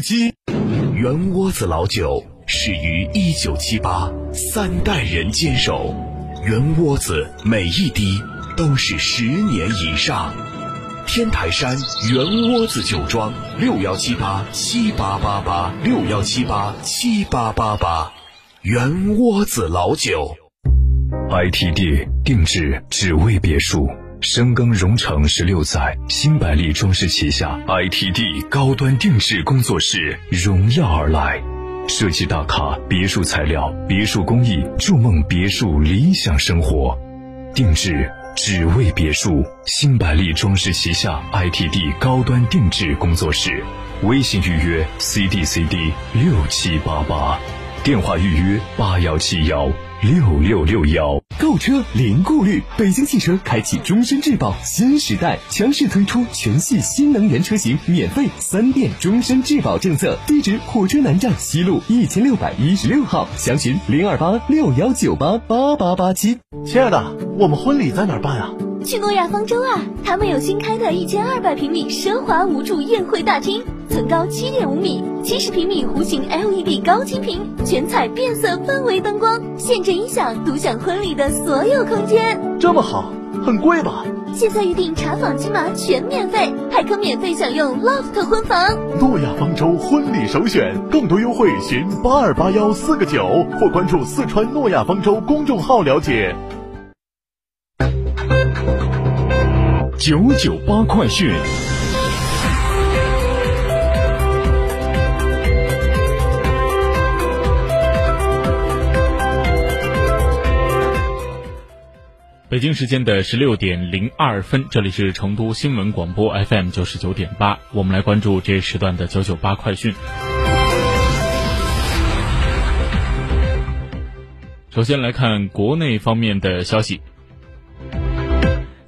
七。圆窝子老酒始于一九七八，三代人坚守，圆窝子每一滴都是十年以上。天台山圆窝子酒庄六幺七八七八八八六幺七八七八八八，圆窝子老酒。ITD 定制只为别墅，深耕荣城十六载，新百利装饰旗下 ITD 高端定制工作室荣耀而来，设计大咖别墅材料、别墅工艺，筑梦别墅理想生活，定制只为别墅，新百利装饰旗下 ITD 高端定制工作室，微信预约 CDCD 六七八八，电话预约八幺七幺。六六六幺，购车零顾虑，北京汽车开启终身质保新时代，强势推出全系新能源车型免费三电终身质保政策。地址：火车南站西路一千六百一十六号，详询零二八六幺九八八八八七。亲爱的，我们婚礼在哪儿办啊？去诺亚方舟啊！他们有新开的一千二百平米奢华无柱宴会大厅，层高七点五米，七十平米弧形 LED 高清屏，全彩变色氛围灯光，现阵音响，独享婚礼的所有空间。这么好，很贵吧？现在预定查房金码全免费，还可免费享用 loft 婚房。诺亚方舟婚礼首选，更多优惠寻八二八幺四个九或关注四川诺亚方舟公众号了解。九九八快讯。北京时间的十六点零二分，这里是成都新闻广播 FM 九十九点八，我们来关注这一时段的九九八快讯。首先来看国内方面的消息。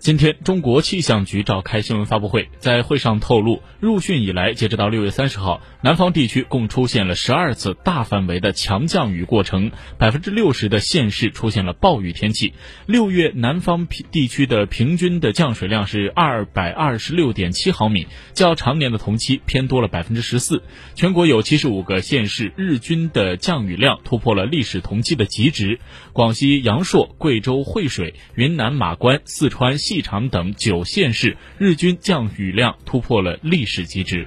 今天，中国气象局召开新闻发布会，在会上透露，入汛以来，截止到六月三十号，南方地区共出现了十二次大范围的强降雨过程，百分之六十的县市出现了暴雨天气。六月南方地区的平均的降水量是二百二十六点七毫米，较常年的同期偏多了百分之十四。全国有七十五个县市日均的降雨量突破了历史同期的极值，广西阳朔、贵州惠水、云南马关、四川细长等九县市日均降雨量突破了历史极值。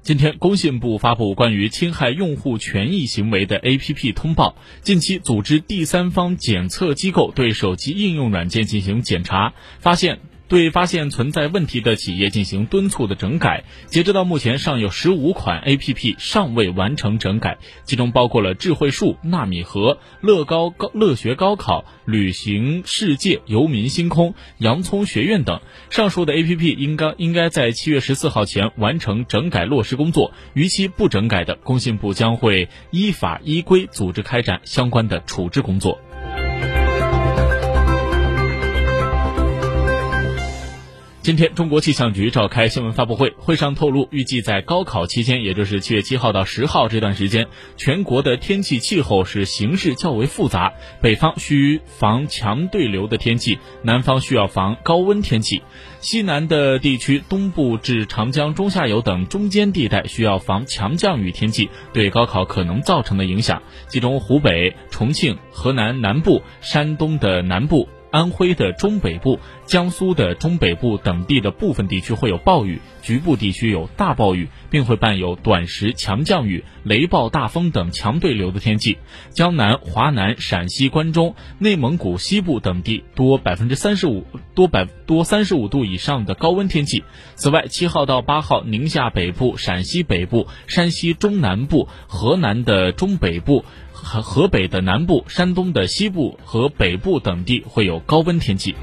今天，工信部发布关于侵害用户权益行为的 APP 通报。近期，组织第三方检测机构对手机应用软件进行检查，发现。对发现存在问题的企业进行敦促的整改，截止到目前，尚有十五款 APP 尚未完成整改，其中包括了智慧树、纳米盒、乐高高、乐学高考、旅行世界、游民星空、洋葱学院等。上述的 APP 应该应该在七月十四号前完成整改落实工作，逾期不整改的，工信部将会依法依规组织开展相关的处置工作。今天，中国气象局召开新闻发布会，会上透露，预计在高考期间，也就是七月七号到十号这段时间，全国的天气气候是形势较为复杂，北方需防强对流的天气，南方需要防高温天气，西南的地区、东部至长江中下游等中间地带需要防强降雨天气对高考可能造成的影响，其中湖北、重庆、河南南部、山东的南部。安徽的中北部、江苏的中北部等地的部分地区会有暴雨，局部地区有大暴雨，并会伴有短时强降雨、雷暴大风等强对流的天气。江南、华南、陕西、关中、内蒙古西部等地多百分之三十五多百多三十五度以上的高温天气。此外，七号到八号，宁夏北部、陕西北部、山西中南部、河南的中北部。河河北的南部、山东的西部和北部等地会有高温天气。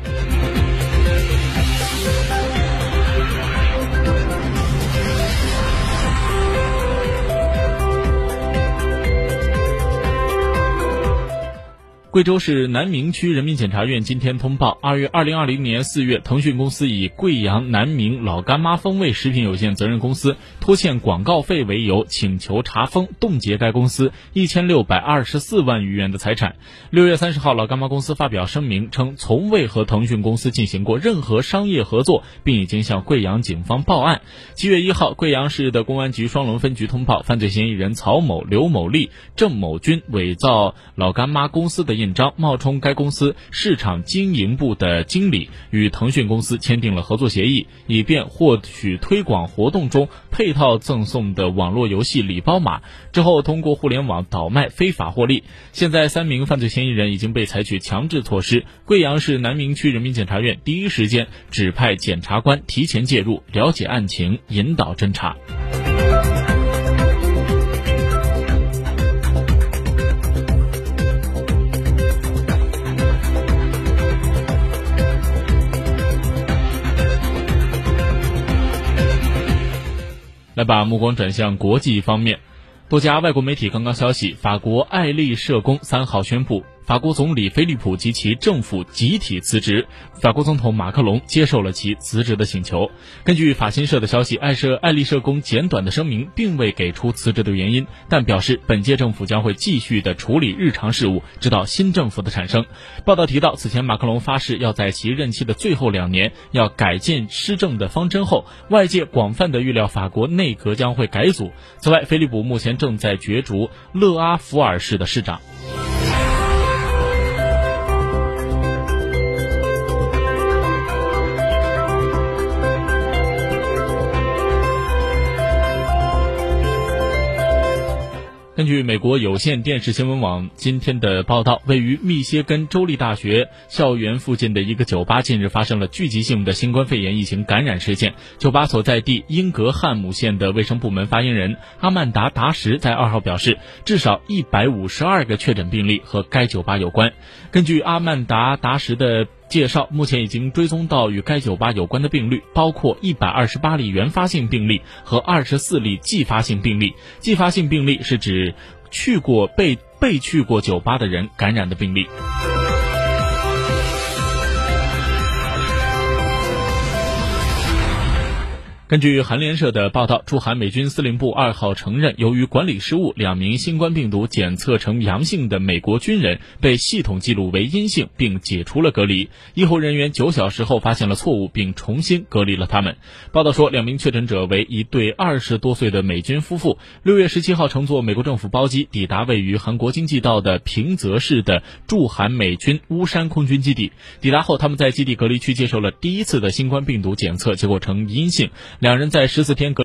贵州市南明区人民检察院今天通报：二月二零二零年四月，腾讯公司以贵阳南明老干妈风味食品有限责任公司拖欠广告费为由，请求查封冻结该公司一千六百二十四万余元的财产。六月三十号，老干妈公司发表声明称，从未和腾讯公司进行过任何商业合作，并已经向贵阳警方报案。七月一号，贵阳市的公安局双龙分局通报，犯罪嫌疑人曹某、刘某利、郑某军伪造老干妈公司的。印章冒充该公司市场经营部的经理，与腾讯公司签订了合作协议，以便获取推广活动中配套赠送的网络游戏礼包码，之后通过互联网倒卖非法获利。现在三名犯罪嫌疑人已经被采取强制措施。贵阳市南明区人民检察院第一时间指派检察官提前介入，了解案情，引导侦查。来把目光转向国际方面，多家外国媒体刚刚消息，法国爱丽舍宫三号宣布。法国总理菲利普及其政府集体辞职，法国总统马克龙接受了其辞职的请求。根据法新社的消息，爱社爱丽社工简短的声明并未给出辞职的原因，但表示本届政府将会继续的处理日常事务，直到新政府的产生。报道提到，此前马克龙发誓要在其任期的最后两年要改进施政的方针后，外界广泛的预料法国内阁将会改组。此外，菲利普目前正在角逐勒阿弗尔市的市长。根据美国有线电视新闻网今天的报道，位于密歇根州立大学校园附近的一个酒吧近日发生了聚集性的新冠肺炎疫情感染事件。酒吧所在地英格汉姆县的卫生部门发言人阿曼达·达什在二号表示，至少一百五十二个确诊病例和该酒吧有关。根据阿曼达·达什的。介绍目前已经追踪到与该酒吧有关的病例，包括一百二十八例原发性病例和二十四例继发性病例。继发性病例是指去过被被去过酒吧的人感染的病例。根据韩联社的报道，驻韩美军司令部二号承认，由于管理失误，两名新冠病毒检测呈阳性的美国军人被系统记录为阴性，并解除了隔离。医护人员九小时后发现了错误，并重新隔离了他们。报道说，两名确诊者为一对二十多岁的美军夫妇，六月十七号乘坐美国政府包机抵达位于韩国京畿道的平泽市的驻韩美军乌山空军基地。抵达后，他们在基地隔离区接受了第一次的新冠病毒检测，结果呈阴性。两人在十四天隔。